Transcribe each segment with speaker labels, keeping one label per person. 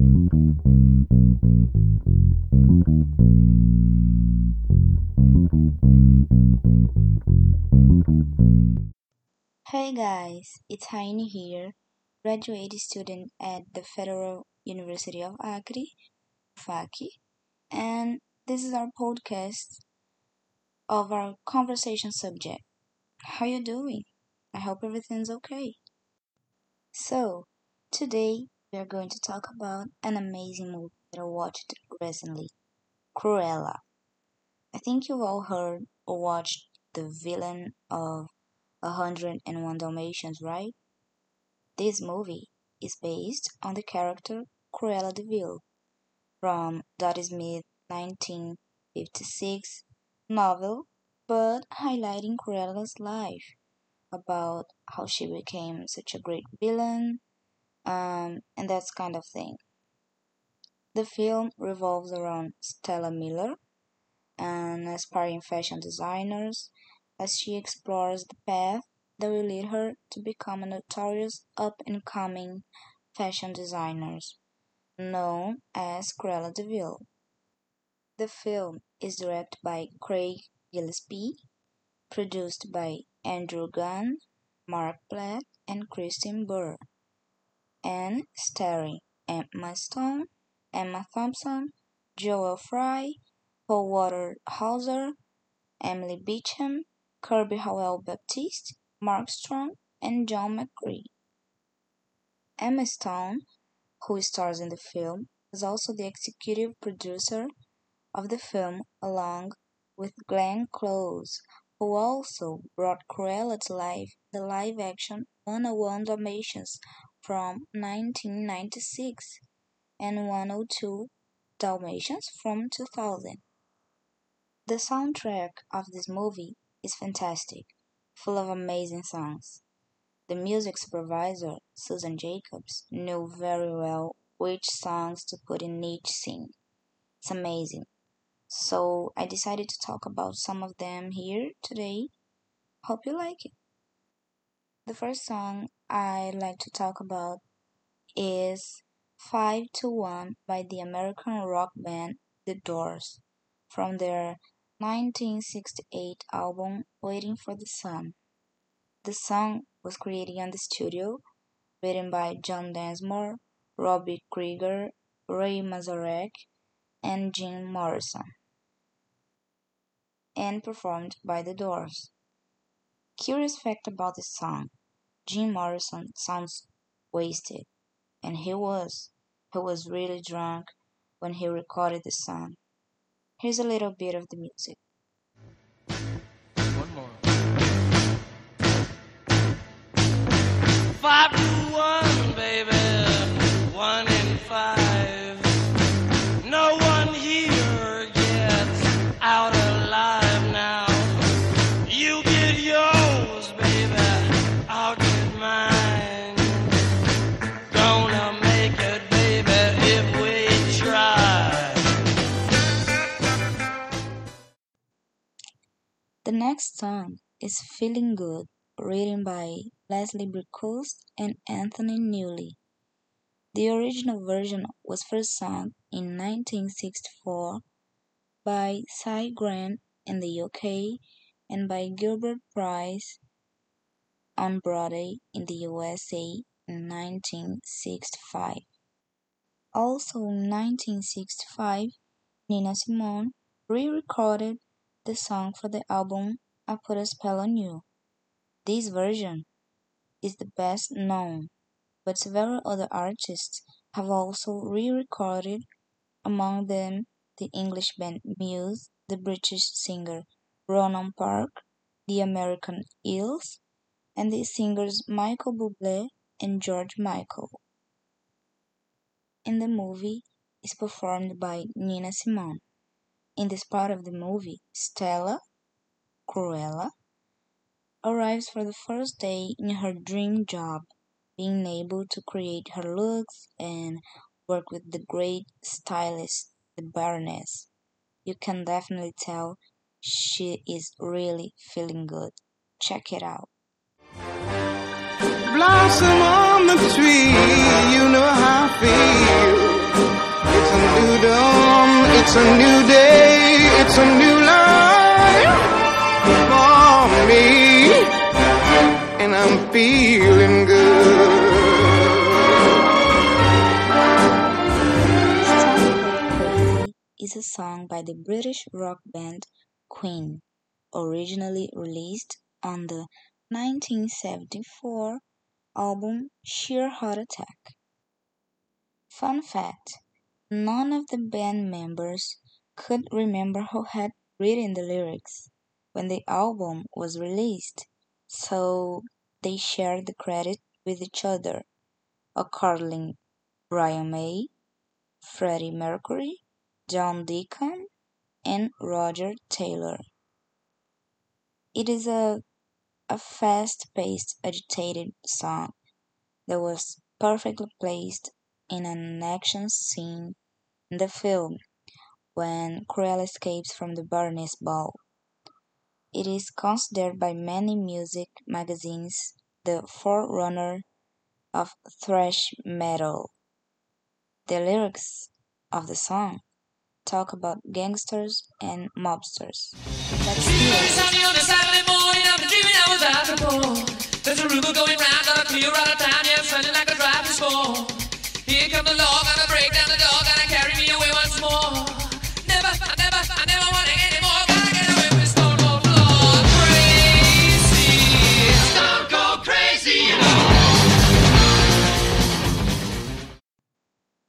Speaker 1: Hey guys, it's Raine here, graduate student at the Federal University of Acre, FACI, and this is our podcast of our conversation subject. How you doing? I hope everything's okay. So, today we are going to talk about an amazing movie that I watched recently, Cruella. I think you've all heard or watched the villain of 101 Dalmatians, right? This movie is based on the character Cruella de Vil from Dodie Smith's 1956 novel, but highlighting Cruella's life about how she became such a great villain, um, and that kind of thing. The film revolves around Stella Miller, an aspiring fashion designers, as she explores the path that will lead her to become a notorious up-and-coming fashion designer known as Cruella de. The film is directed by Craig Gillespie, produced by Andrew Gunn, Mark Platt, and Kristin Burr, and starring Emma Stone, Emma Thompson, Joel Fry, Paul Walter Hauser, Emily Beecham, Kirby Howell Baptiste, Mark Strong, and John McCrea. Emma Stone, who stars in the film, is also the executive producer of the film along with Glenn Close, who also brought Cruella to life in the live-action 101 Dalmatians from 1996 and 102 Dalmatians from 2000. The soundtrack of this movie is fantastic, full of amazing songs. The music supervisor, Susan Jacobs, knew very well which songs to put in each scene. It's amazing. So I decided to talk about some of them here today. Hope you like it. The first song I like to talk about is 5 to 1 by the American rock band The Doors from their 1968 album Waiting for the Sun. The song was created in the studio, written by John Densmore, Robbie Krieger, Ray Manzarek, and Jim Morrison, and performed by The Doors. Curious fact about this song Jim Morrison sounds wasted, and he was. He was really drunk when he recorded the song. Here's a little bit of the music.
Speaker 2: One more. Five to one,
Speaker 1: The next song is Feeling Good, written by Leslie Bricusse and Anthony Newley. The original version was first sung in 1964 by Cy Grant in the UK and by Gilbert Price on Broadway in the USA in 1965. Also in 1965, Nina Simone re-recorded the song for the album I Put a Spell on You. This version is the best known, but several other artists have also re-recorded, among them the English band Muse, the British singer Ronan Parke, the American Eels, and the singers Michael Bublé and George Michael. In the movie is performed by Nina Simone. In this part of the movie, Stella, Cruella, arrives for the first day in her dream job, being able to create her looks and work with the great stylist, the Baroness. You can definitely tell she is really feeling good. Check it out.
Speaker 3: blossom on the tree. You know how I feel.
Speaker 2: It's a new day, it's a new life for me, and I'm feeling good.
Speaker 1: Is a song by the British rock band Queen, originally released on the 1974 album Sheer Heart Attack. Fun fact none of the band members could remember who had written the lyrics when the album was released, so they shared the credit with each other, accordingly Brian May, Freddie Mercury, John Deacon, and Roger Taylor. It is a, a fast paced, agitated song that was perfectly placed in an action scene the film when Cruella escapes from the Baroness ball. It is considered by many music magazines the forerunner of thrash metal. The lyrics of the song talk about gangsters and mobsters.
Speaker 3: Before. There's a rumor going round that I clear out of town, yeah, like a driving score. Here come the law, gonna break down the door, gonna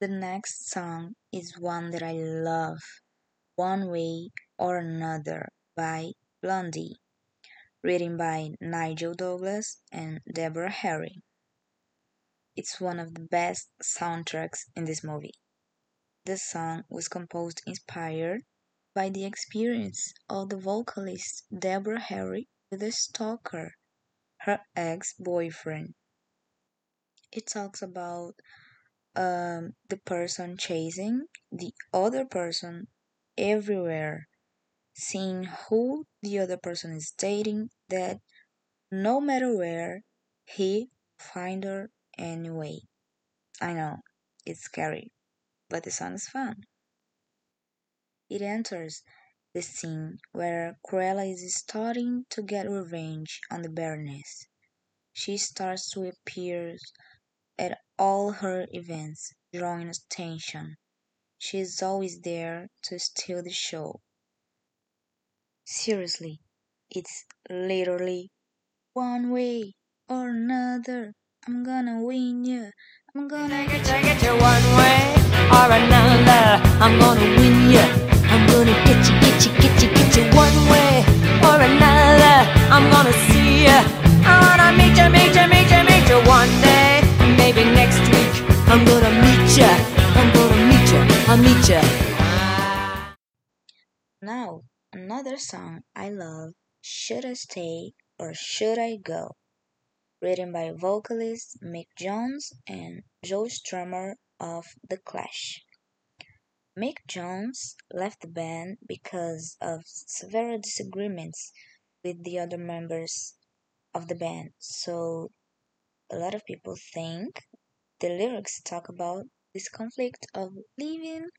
Speaker 1: The next song is one that I love, One Way or Another by Blondie, written by Nigel Douglas and Deborah Harry. It's one of the best soundtracks in this movie. This song was composed inspired by the experience of the vocalist Deborah Harry with a stalker, her ex boyfriend. It talks about um, the person chasing the other person everywhere, seeing who the other person is dating, that no matter where, he find her anyway. I know, it's scary, but the song is fun. It enters the scene where Cruella is starting to get revenge on the Baroness. She starts to appear at all her events, drawing attention. She is always there to steal the show. Seriously, it's literally one way or another. I'm gonna win you. I'm gonna get you.
Speaker 4: It to one way or another. I'm gonna win you. I'm gonna get you, get you, get you, get you one way or another. I'm gonna see you. I wanna meet you, meet you, meet you, meet you one day. Maybe next week. I'm gonna meet you. I'm gonna meet you. I'll meet you.
Speaker 1: Now, another song I love, Should I Stay or Should I Go? Written by vocalist Mick Jones and Joe Strummer of The Clash. Mick Jones left the band because of several disagreements with the other members of the band, so a lot of people think the lyrics talk about this conflict of leaving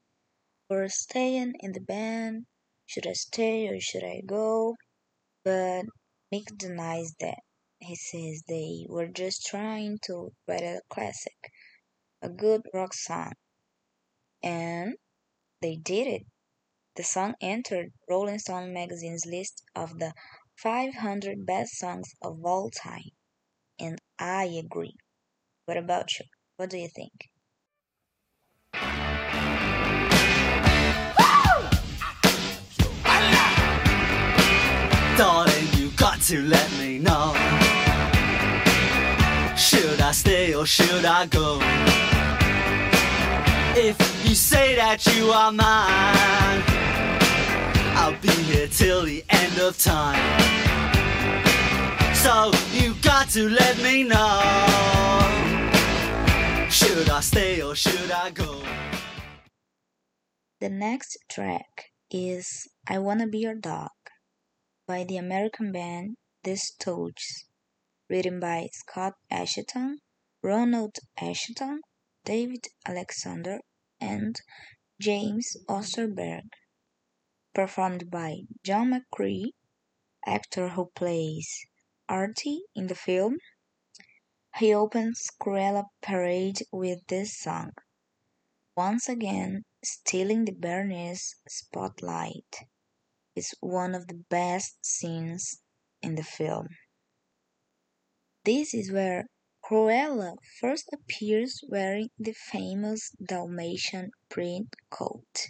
Speaker 1: or staying in the band. Should I stay or should I go? But Mick denies that. He says they were just trying to write a classic, a good rock song. And they did it. The song entered Rolling Stone magazine's list of the 500 best songs of all time. And I agree. What about you? What do you think?
Speaker 5: Darling, you got to let me know. Should I stay or should I go? If you say that you are mine, I'll be here till the end of time. So you got to let me know. Should I stay or should I go?
Speaker 1: The next track is I Wanna Be Your Dog by the American band The Stooges, written by Scott Asheton, Ronald Asheton, David Alexander, and James Osterberg, performed by John McCrea, actor who plays Artie in the film. He opens Cruella Parade with this song, once again stealing the Baroness spotlight. It's one of the best scenes in the film. This is where Cruella first appears wearing the famous Dalmatian print coat.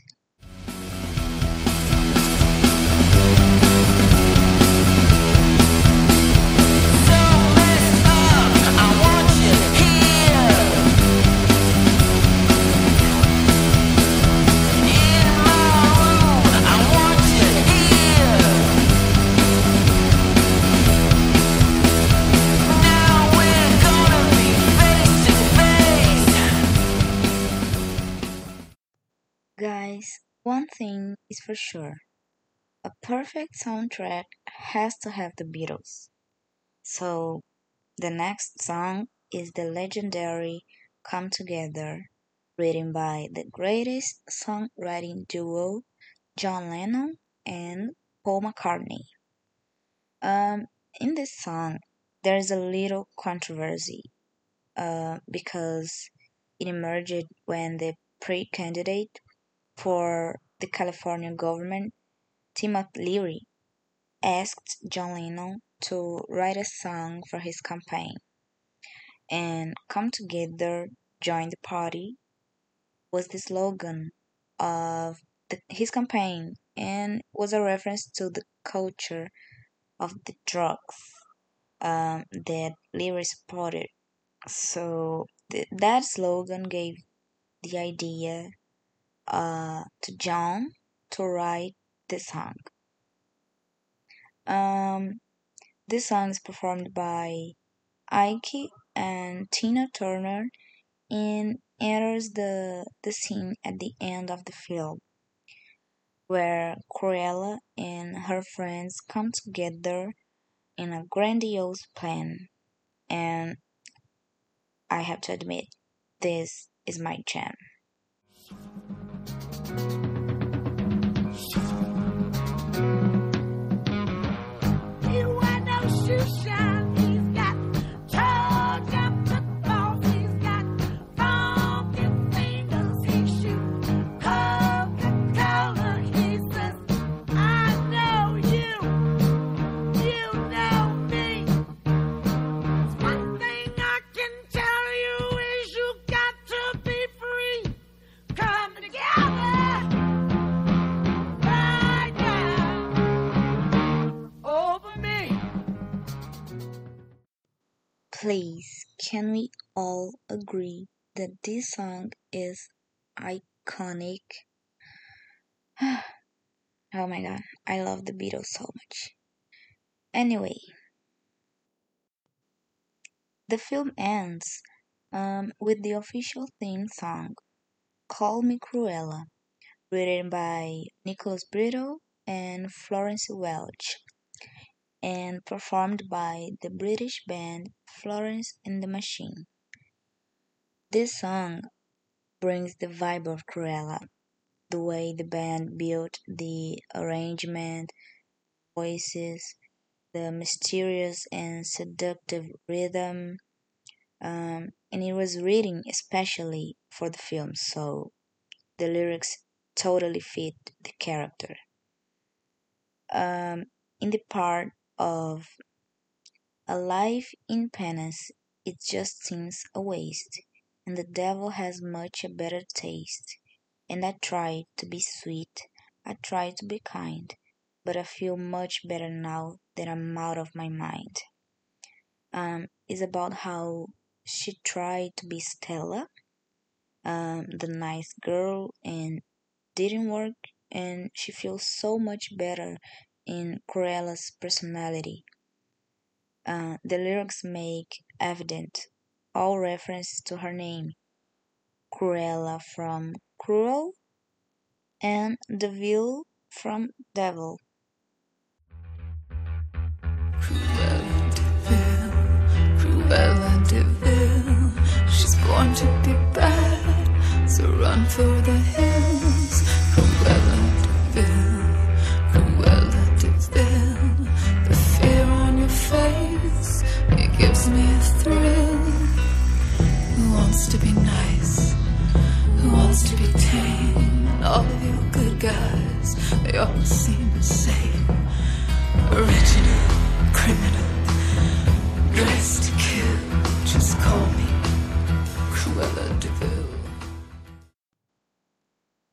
Speaker 1: Thing is for sure a perfect soundtrack has to have the Beatles. So, the next song is the legendary Come Together, written by the greatest songwriting duo, John Lennon and Paul McCartney. Um, in this song, there is a little controversy uh, because it emerged when the pre candidate for the California government, Timothy Leary, asked John Lennon to write a song for his campaign. And Come Together, Join the Party was the slogan of the, his campaign and was a reference to the culture of the drugs um, that Leary supported. So th- that slogan gave the idea uh, to John to write the song. Um, this song is performed by Ike and Tina Turner and enters the, the scene at the end of the film where Cruella and her friends come together in a grandiose plan. And I have to admit, this is my jam. Can we all agree that this song is iconic? oh my god, I love the Beatles so much. Anyway, the film ends um, with the official theme song, Call Me Cruella, written by Nicholas Britell and Florence Welch and performed by the British band Florence and the Machine. This song brings the vibe of Cruella, the way the band built the arrangement, voices, the mysterious and seductive rhythm, um, and it was written especially for the film, so the lyrics totally fit the character. Um, in the part of a life in penance, it just seems a waste, and the devil has much a better taste. And I try to be sweet, I try to be kind, but I feel much better now that I'm out of my mind. Um, it's about how she tried to be Stella, um, the nice girl, and didn't work, and she feels so much better in Cruella's personality. Uh, the lyrics make evident all reference to her name, Cruella from cruel, and the Devil from devil.
Speaker 6: Cruella de Vil, Cruella de Vil,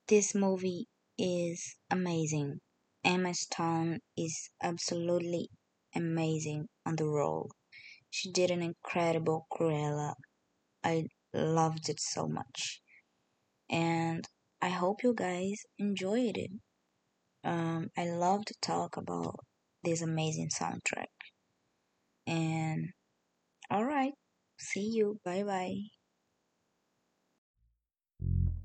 Speaker 1: This movie is amazing. Emma Stone is absolutely amazing on the role. She did an incredible Cruella. I loved it so much. And I hope you guys enjoyed it. Um, I love to talk about this amazing soundtrack. And alright, see you. Bye bye.